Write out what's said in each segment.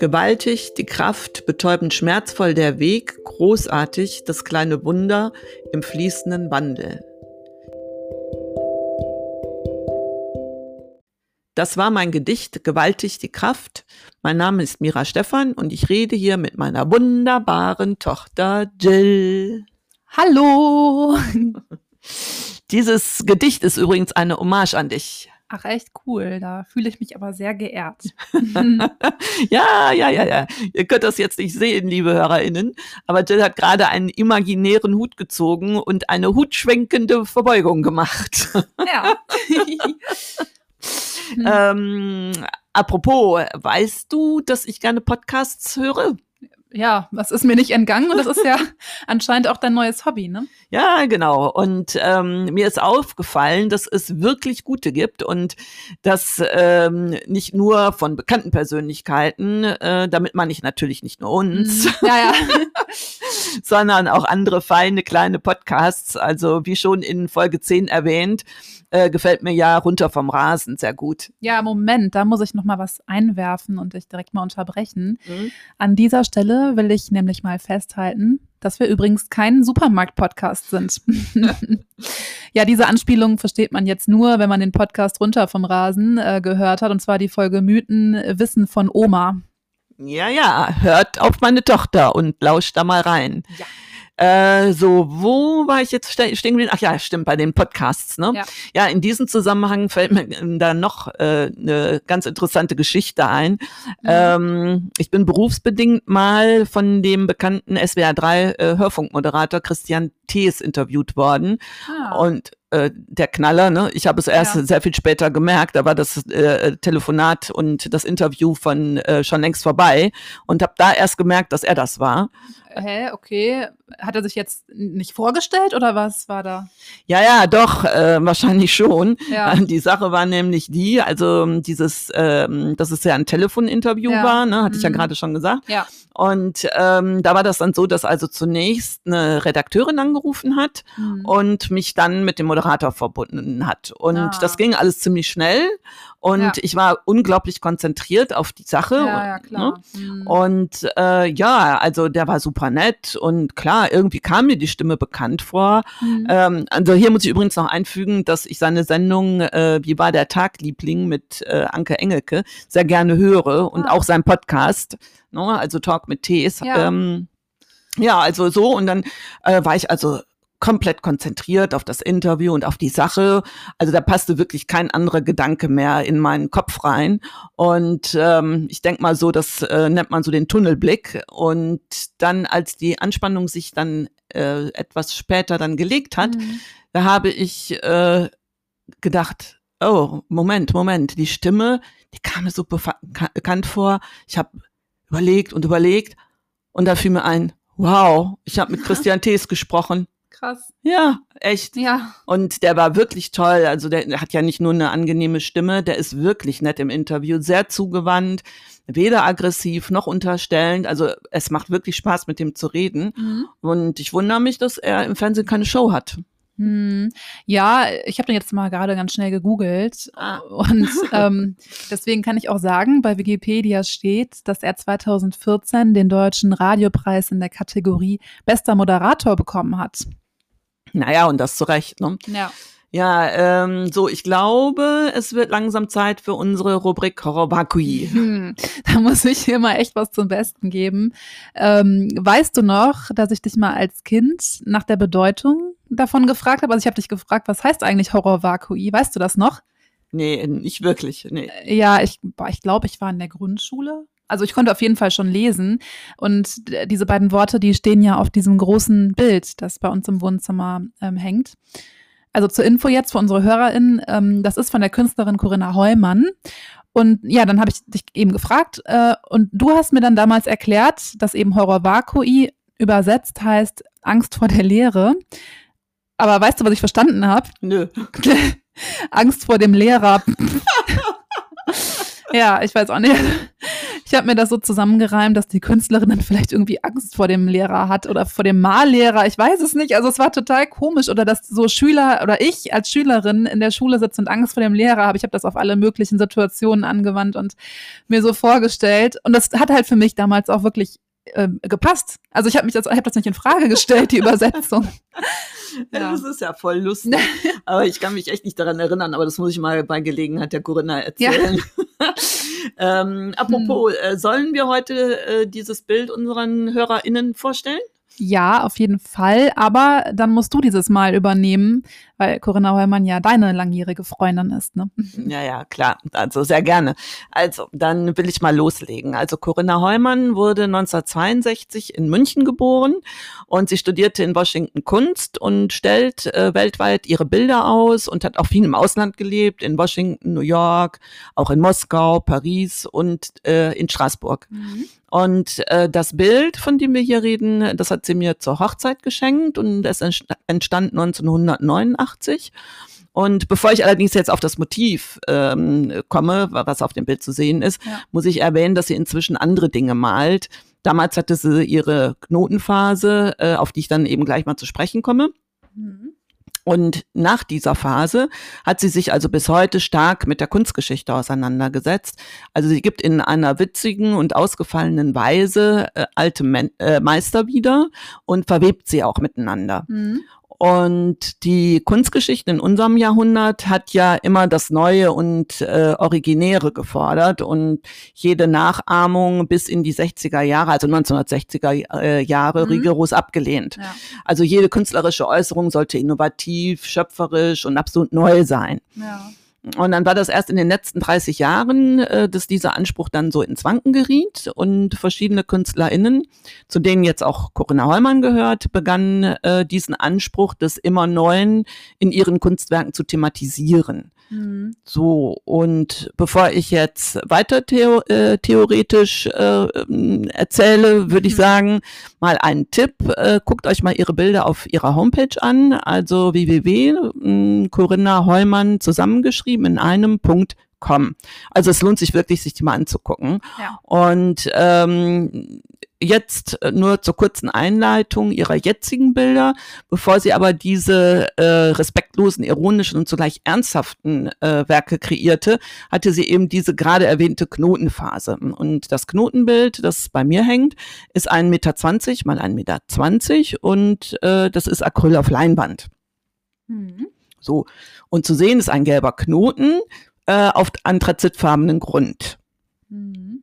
Gewaltig die Kraft, betäubend schmerzvoll der Weg, großartig das kleine Wunder im fließenden Wandel. Das war mein Gedicht Gewaltig die Kraft. Mein Name ist Mira Stephan und ich rede hier mit meiner wunderbaren Tochter Jill. Hallo! Dieses Gedicht ist übrigens eine Hommage an dich. Ach, echt cool. Da fühle ich mich aber sehr geehrt. ja, ja, ja, ja. Ihr könnt das jetzt nicht sehen, liebe HörerInnen. Aber Jill hat gerade einen imaginären Hut gezogen und eine hutschwenkende Verbeugung gemacht. Ja. ähm, apropos, weißt du, dass ich gerne Podcasts höre? Ja, das ist mir nicht entgangen und das ist ja anscheinend auch dein neues Hobby, ne? Ja, genau. Und ähm, mir ist aufgefallen, dass es wirklich gute gibt und dass ähm, nicht nur von bekannten Persönlichkeiten, äh, damit meine ich natürlich nicht nur uns, Mhm. Ja, ja. sondern auch andere feine kleine Podcasts. Also wie schon in Folge 10 erwähnt, äh, gefällt mir ja runter vom Rasen sehr gut. Ja, Moment, da muss ich noch mal was einwerfen und dich direkt mal unterbrechen. An dieser Stelle will ich nämlich mal festhalten, dass wir übrigens kein Supermarkt-Podcast sind. ja, diese Anspielung versteht man jetzt nur, wenn man den Podcast runter vom Rasen äh, gehört hat, und zwar die Folge Mythen, Wissen von Oma. Ja, ja, hört auf meine Tochter und lauscht da mal rein. Ja. Äh, so, wo war ich jetzt ste- stehen geblieben? Ach ja, stimmt, bei den Podcasts, ne? Ja. Ja, in diesem Zusammenhang fällt mir da noch äh, eine ganz interessante Geschichte ein. Ähm, ich bin berufsbedingt mal von dem bekannten SWR3 äh, Hörfunkmoderator Christian Thees interviewt worden. Ah. Und äh, der Knaller, ne? Ich habe es erst Ja. sehr viel später gemerkt, da war das äh, Telefonat und das Interview von äh, schon längst vorbei und habe da erst gemerkt, dass er das war. Hä, okay. Hat er sich jetzt nicht vorgestellt oder was war da? Ja, ja, doch, äh, wahrscheinlich schon. Ja. Die Sache war nämlich die, also dieses, ähm, dass es ja ein Telefoninterview Ja. war, ne, hatte ich ja Mhm. gerade schon gesagt. Ja. Und ähm, da war das dann so, dass also zunächst eine Redakteurin angerufen hat Hm. und mich dann mit dem Moderator verbunden hat. Und Ah. das ging alles ziemlich schnell und Ja. ich war unglaublich konzentriert auf die Sache. Ja, ja, Ne? klar. Hm. Und äh, ja, also der war super nett und klar, irgendwie kam mir die Stimme bekannt vor. Hm. Ähm, also hier muss ich übrigens noch einfügen, dass ich seine Sendung äh, Wie war der Tag, Liebling mit äh, Anke Engelke sehr gerne höre und Ah. auch sein Podcast, ne, also Talk mit Tees. Ja. Ähm, ja, also so und dann äh, war ich also komplett konzentriert auf das Interview und auf die Sache. Also da passte wirklich kein anderer Gedanke mehr in meinen Kopf rein. Und ähm, ich denk mal so, das äh, nennt man so den Tunnelblick. Und dann, als die Anspannung sich dann äh, etwas später dann gelegt hat, Hm. da habe ich äh, gedacht, oh, Moment, Moment, die Stimme, die kam mir so bekannt vor. Ich habe überlegt und überlegt und da fiel mir ein, wow, ich habe mit Christian Thees gesprochen. Krass. Ja, echt. Ja. Und der war wirklich toll. Also der, hat ja nicht nur eine angenehme Stimme, der ist wirklich nett im Interview, sehr zugewandt, weder aggressiv noch unterstellend. Also es macht wirklich Spaß, mit dem zu reden. Mhm. Und ich wundere mich, dass er im Fernsehen keine Show hat. Hm. Ja, ich habe den jetzt mal gerade ganz schnell gegoogelt Ah. und ähm, deswegen kann ich auch sagen, bei Wikipedia steht, dass er 2014 den deutschen Radiopreis in der Kategorie Bester Moderator bekommen hat. Naja, und das zu Recht. Ne? Ja. Ja, ähm, so, ich glaube, es wird langsam Zeit für unsere Rubrik Horobakui. Hm. Da muss ich hier mal echt was zum Besten geben. Ähm, weißt du noch, dass ich dich mal als Kind nach der Bedeutung davon gefragt habe? Also ich habe dich gefragt, was heißt eigentlich Horror-Vakui? Weißt du das noch? Nee, nicht wirklich. Nee. Ja, ich, ich glaube, ich war in der Grundschule. Also ich konnte auf jeden Fall schon lesen. Und diese beiden Worte, die stehen ja auf diesem großen Bild, das bei uns im Wohnzimmer ähm, hängt. Also zur Info jetzt für unsere HörerInnen, ähm, das ist von der Künstlerin Corinna Heumann. Und ja, dann habe ich dich eben gefragt äh, und du hast mir dann damals erklärt, dass eben Horror Vakui übersetzt heißt Angst vor der Leere. Aber weißt du, was ich verstanden habe? Nö. Angst vor dem Lehrer. ja, ich weiß auch nicht. Ich habe mir das so zusammengereimt, dass die Künstlerin dann vielleicht irgendwie Angst vor dem Lehrer hat oder vor dem Mallehrer. Ich weiß es nicht. Also es war total komisch. Oder dass so Schüler oder ich als Schülerin in der Schule sitze und Angst vor dem Lehrer habe. Ich habe das auf alle möglichen Situationen angewandt und mir so vorgestellt. Und das hat halt für mich damals auch wirklich äh, gepasst. Also ich habe mich das, ich habe das nicht in Frage gestellt, die Übersetzung. ja. Das ist ja voll lustig. aber ich kann mich echt nicht daran erinnern, aber das muss ich mal bei Gelegenheit der Corinna erzählen. Ja. ähm, apropos, hm. äh, sollen wir heute äh, dieses Bild unseren HörerInnen vorstellen? Ja, auf jeden Fall. Aber dann musst du dieses Mal übernehmen, weil Corinna Heumann ja deine langjährige Freundin ist. Ne? Ja, ja, klar. Also sehr gerne. Also, dann will ich mal loslegen. Also Corinna Heumann wurde 1962 in München geboren und sie studierte in Washington Kunst und stellt äh, weltweit ihre Bilder aus und hat auch viel im Ausland gelebt, in Washington, New York, auch in Moskau, Paris und äh, in Straßburg. Mhm. Und äh, das Bild, von dem wir hier reden, das hat sie mir zur Hochzeit geschenkt und es entstand 1989. Und bevor ich allerdings jetzt auf das Motiv ähm, komme, was auf dem Bild zu sehen ist, ja. muss ich erwähnen, dass sie inzwischen andere Dinge malt. Damals hatte sie ihre Knotenphase, äh, auf die ich dann eben gleich mal zu sprechen komme. Mhm. Und nach dieser Phase hat sie sich also bis heute stark mit der Kunstgeschichte auseinandergesetzt. Also sie gibt in einer witzigen und ausgefallenen Weise äh, alte Men äh, Meister wieder und verwebt sie auch miteinander. Mhm. Und die Kunstgeschichte in unserem Jahrhundert hat ja immer das Neue und äh, Originäre gefordert und jede Nachahmung bis in die 60er Jahre, also 1960er äh, Jahre, mhm. rigoros abgelehnt. Ja. Also jede künstlerische Äußerung sollte innovativ, schöpferisch und absolut neu sein. Ja. Und dann war das erst in den letzten 30 Jahren, äh, dass dieser Anspruch dann so ins Wanken geriet und verschiedene KünstlerInnen, zu denen jetzt auch Corinna Heumann gehört, begannen äh, diesen Anspruch des immer Neuen in ihren Kunstwerken zu thematisieren. Mhm. So, und bevor ich jetzt weiter theo äh, theoretisch äh, erzähle, würde ich mhm. sagen, mal einen Tipp. Äh, guckt euch mal ihre Bilder auf ihrer Homepage an, also www. Corinna Heumann zusammengeschrieben in einem Punkt Com. Also es lohnt sich wirklich, sich die mal anzugucken. Ja. Und ähm, jetzt äh, nur zur kurzen Einleitung ihrer jetzigen Bilder, bevor sie aber diese äh, respektlosen, ironischen und zugleich ernsthaften äh, Werke kreierte, hatte sie eben diese gerade erwähnte Knotenphase. Und das Knotenbild, das bei mir hängt, ist 1,20 Meter mal 1,20 Meter und äh, das ist Acryl auf Leinwand. Mhm. So. Und zu sehen ist ein gelber Knoten äh, auf anthrazitfarbenen Grund. Mhm.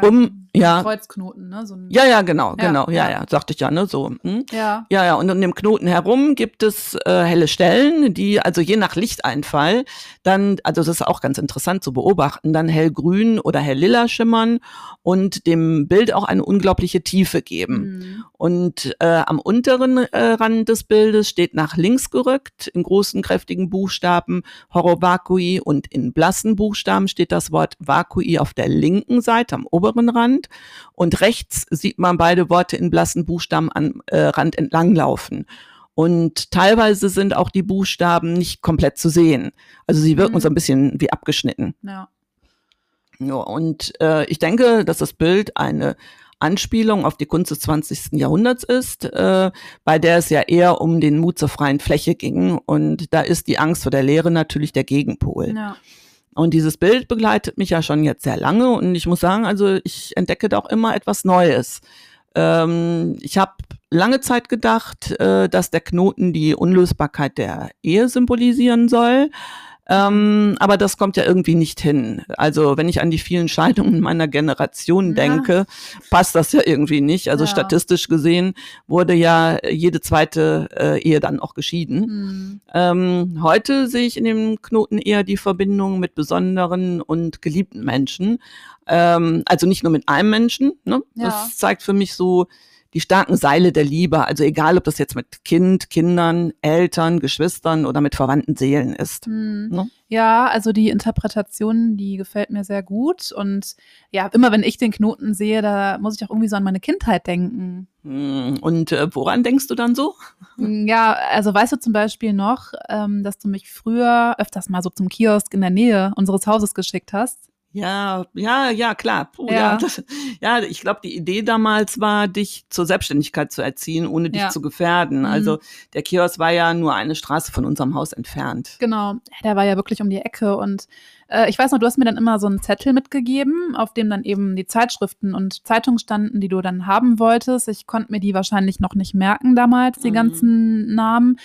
um ja. Kreuzknoten, ne? So ein ja, ja, genau, ja, genau, ja, ja, ja, sagte ich ja, ne, so. Hm? Ja. Ja, ja, und um dem Knoten herum gibt es äh, helle Stellen, die also je nach Lichteinfall dann, also das ist auch ganz interessant zu beobachten, dann hellgrün oder helllila schimmern und dem Bild auch eine unglaubliche Tiefe geben. Mhm. Und äh, am unteren äh, Rand des Bildes steht nach links gerückt in großen kräftigen Buchstaben Horror Vakui und in blassen Buchstaben steht das Wort Vakui auf der linken Seite am oberen Rand und rechts sieht man beide Worte in blassen Buchstaben am äh, Rand entlanglaufen. Und teilweise sind auch die Buchstaben nicht komplett zu sehen. Also sie wirken mhm. so ein bisschen wie abgeschnitten. Ja. Ja, und äh, ich denke, dass das Bild eine Anspielung auf die Kunst des 20. Jahrhunderts ist, äh, bei der es ja eher um den Mut zur freien Fläche ging. Und da ist die Angst vor der Lehre natürlich der Gegenpol. Ja. Und dieses Bild begleitet mich ja schon jetzt sehr lange und ich muss sagen, also ich entdecke da auch immer etwas Neues. Ähm, ich habe lange Zeit gedacht, äh, dass der Knoten die Unlösbarkeit der Ehe symbolisieren soll. Ähm, aber das kommt ja irgendwie nicht hin. Also wenn ich an die vielen Scheidungen meiner Generation denke, ja. passt das ja irgendwie nicht. Also ja. statistisch gesehen wurde ja jede zweite äh, Ehe dann auch geschieden. Mhm. Ähm, heute sehe ich in dem Knoten eher die Verbindung mit besonderen und geliebten Menschen. Ähm, also nicht nur mit einem Menschen. Ne? Ja. Das zeigt für mich so die starken Seile der Liebe. Also egal, ob das jetzt mit Kind, Kindern, Eltern, Geschwistern oder mit verwandten Seelen ist. Mhm. Ne? Ja, also die Interpretation, die gefällt mir sehr gut. Und ja, immer wenn ich den Knoten sehe, da muss ich auch irgendwie so an meine Kindheit denken. Hm, und äh, woran denkst du dann so? Hm, ja, also weißt du zum Beispiel noch, ähm, dass du mich früher öfters mal so zum Kiosk in der Nähe unseres Hauses geschickt hast? Ja, ja, ja, klar. Puh, Ja. ja. das, ja, ich glaube, die Idee damals war, dich zur Selbstständigkeit zu erziehen, ohne dich Ja. zu gefährden. Mhm. Also der Kiosk war ja nur eine Straße von unserem Haus entfernt. Genau, der war ja wirklich um die Ecke und äh, ich weiß noch, du hast mir dann immer so einen Zettel mitgegeben, auf dem dann eben die Zeitschriften und Zeitungen standen, die du dann haben wolltest. Ich konnte mir die wahrscheinlich noch nicht merken damals, die Mhm. ganzen Namen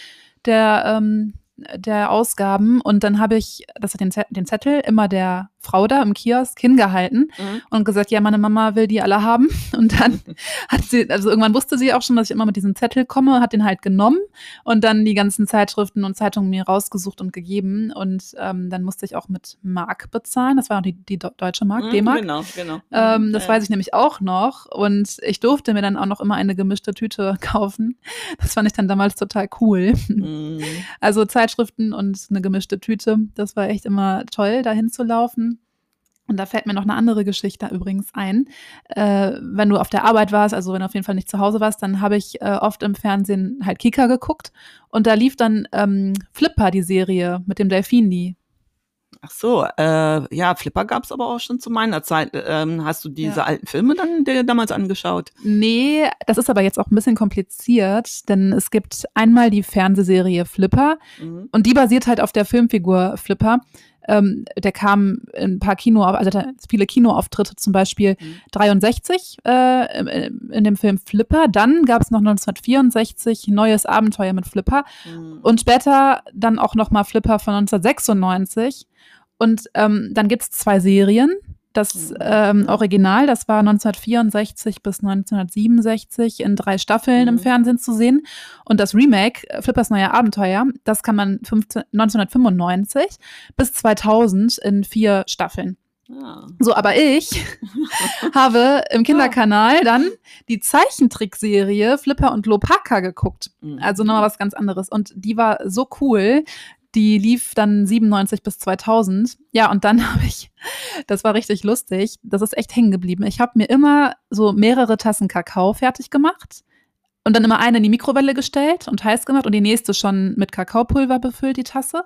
der, ähm, der Ausgaben. Und dann habe ich das den, Zettel, den Zettel immer der Frau da im Kiosk hingehalten Mhm. und gesagt, ja, meine Mama will die alle haben. Und dann hat sie, also irgendwann wusste sie auch schon, dass ich immer mit diesem Zettel komme, hat den halt genommen und dann die ganzen Zeitschriften und Zeitungen mir rausgesucht und gegeben. Und ähm, dann musste ich auch mit Mark bezahlen. Das war noch die, die deutsche Mark, Mhm, D-Mark. Genau, genau. Ähm, das weiß ich nämlich auch noch. Und ich durfte mir dann auch noch immer eine gemischte Tüte kaufen. Das fand ich dann damals total cool. Mhm. Also Zeitschriften und eine gemischte Tüte. Das war echt immer toll, da hinzulaufen. Und da fällt mir noch eine andere Geschichte übrigens ein. Äh, wenn du auf der Arbeit warst, also wenn du auf jeden Fall nicht zu Hause warst, dann habe ich äh, oft im Fernsehen halt Kika geguckt. Und da lief dann ähm, Flipper, die Serie mit dem Delfin, die. Ach so, äh, ja, Flipper gab's aber auch schon zu meiner Zeit. Ähm, hast du diese Ja. alten Filme dann dir damals angeschaut? Nee, das ist aber jetzt auch ein bisschen kompliziert, denn es gibt einmal die Fernsehserie Flipper Mhm. Und die basiert halt auf der Filmfigur Flipper. Ähm, der kam in ein paar Kino, also viele Kinoauftritte, zum Beispiel Mhm. 63 äh, in, in dem Film Flipper. Dann gab es noch 1964 Neues Abenteuer mit Flipper Mhm. und später dann auch noch mal Flipper von 1996. Und ähm, dann gibt es zwei Serien. Das Mhm. ähm, Original, das war 1964 bis 1967 in drei Staffeln im Mhm. Fernsehen zu sehen. Und das Remake, äh, Flippers neue Abenteuer, das kann man 15, 1995 bis 2000 in vier Staffeln. Ah. So, aber ich habe im Kinderkanal dann die Zeichentrickserie Flipper und Lopaka geguckt. Mhm. Also nochmal was ganz anderes. Und die war so cool. Die lief dann 97 bis 2000. Ja, und dann habe ich, das war richtig lustig, das ist echt hängen geblieben. Ich habe mir immer so mehrere Tassen Kakao fertig gemacht und dann immer eine in die Mikrowelle gestellt und heiß gemacht und die nächste schon mit Kakaopulver befüllt, die Tasse.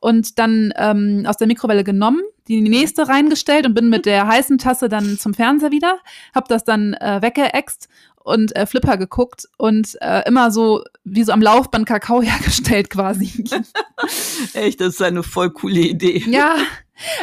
Und dann ähm, aus der Mikrowelle genommen, die nächste reingestellt und bin mit der heißen Tasse dann zum Fernseher wieder, hab das dann äh, weggeext und äh, Flipper geguckt und äh, immer so wie so am Laufband Kakao hergestellt quasi. Echt, das ist eine voll coole Idee. ja,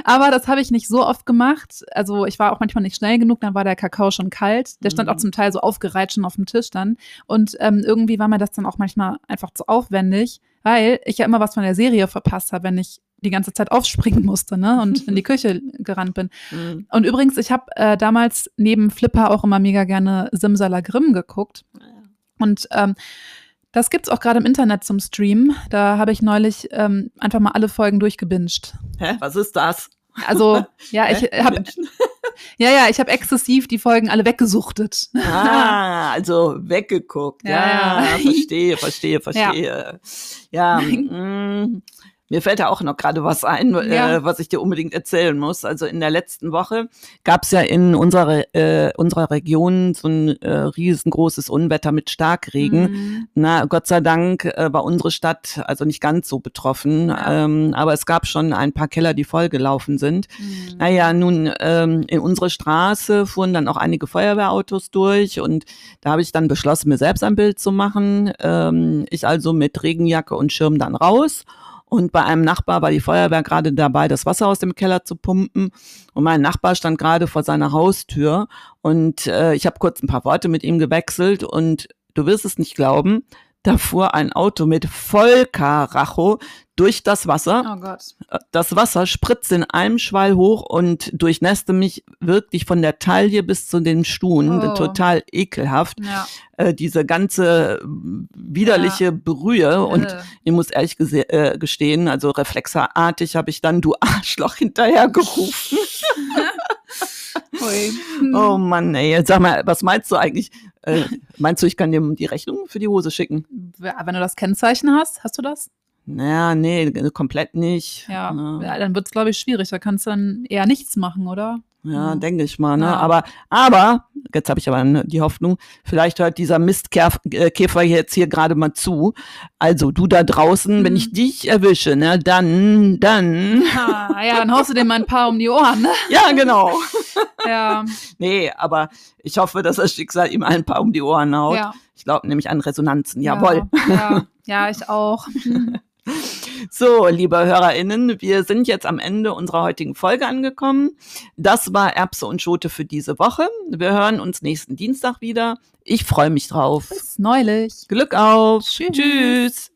aber das habe ich nicht so oft gemacht. Also ich war auch manchmal nicht schnell genug, dann war der Kakao schon kalt. Der stand Mhm. auch zum Teil so aufgereiht schon auf dem Tisch dann. Und ähm, irgendwie war mir das dann auch manchmal einfach zu aufwendig, weil ich ja immer was von der Serie verpasst habe, wenn ich die ganze Zeit aufspringen musste ne? und in die Küche gerannt bin. Mhm. Und übrigens, ich habe äh, damals neben Flipper auch immer mega gerne Simsalagrim geguckt. Und ähm, das gibt's auch gerade im Internet zum Stream. Da habe ich neulich ähm, einfach mal alle Folgen durchgebinged. Hä, was ist das? Also, ja, ich habe ja, ja, ich habe exzessiv die Folgen alle weggesuchtet. Ah, also weggeguckt. Ja, Ja, ja. verstehe, verstehe, verstehe. Ja, mm, mir fällt da auch noch gerade was ein, Ja. äh, was ich dir unbedingt erzählen muss. Also in der letzten Woche gab es ja in unserer, äh, unserer Region so ein äh, riesengroßes Unwetter mit Starkregen. Mhm. Na, Gott sei Dank äh, war unsere Stadt also nicht ganz so betroffen, Ja. ähm, aber es gab schon ein paar Keller, die vollgelaufen sind. Mhm. Naja, nun, ähm, in unsere Straße fuhren dann auch einige Feuerwehrautos durch und da habe ich dann beschlossen, mir selbst ein Bild zu machen. Ähm, ich also mit Regenjacke und Schirm dann raus. Und bei einem Nachbar war die Feuerwehr gerade dabei, das Wasser aus dem Keller zu pumpen. Und mein Nachbar stand gerade vor seiner Haustür. Und äh, ich habe kurz ein paar Worte mit ihm gewechselt. Und du wirst es nicht glauben, da fuhr ein Auto mit Vollkaracho durch das Wasser. Oh Gott. Das Wasser spritzte in einem Schwall hoch und durchnässte mich wirklich von der Taille bis zu den Stuhen. Oh. Total ekelhaft. Ja. Äh, diese ganze äh, widerliche Brühe. Und Äh. ich muss ehrlich äh, gestehen, also reflexartig habe ich dann du Arschloch hinterher gerufen. Ui. oh Mann, ey. Sag mal, was meinst du eigentlich? Äh, meinst du, ich kann dir die Rechnung für die Hose schicken? Wenn du das Kennzeichen hast, hast du das? Naja, nee, komplett nicht. Ja. Ja. dann wird's, glaube ich, schwierig. Da kannst du dann eher nichts machen, oder? Ja, Ja. denke ich mal, ne? Ja. Aber, aber jetzt habe ich aber ne, die Hoffnung, vielleicht hört dieser Mistkäfer jetzt hier gerade mal zu. Also du da draußen, mhm. wenn ich dich erwische, ne, dann, dann. Ah, ja, dann haust du dir mal ein paar um die Ohren, ne? Ja, genau. ja. Nee, aber ich hoffe, dass das Schicksal ihm ein paar um die Ohren haut. Ja. Ich glaube nämlich an Resonanzen. Jawohl. Ja, ja, ja ich auch. So, liebe HörerInnen, wir sind jetzt am Ende unserer heutigen Folge angekommen. Das war Erbse und Schote für diese Woche. Wir hören uns nächsten Dienstag wieder. Ich freue mich drauf. Bis neulich. Glück auf. Tschüss. Tschüss.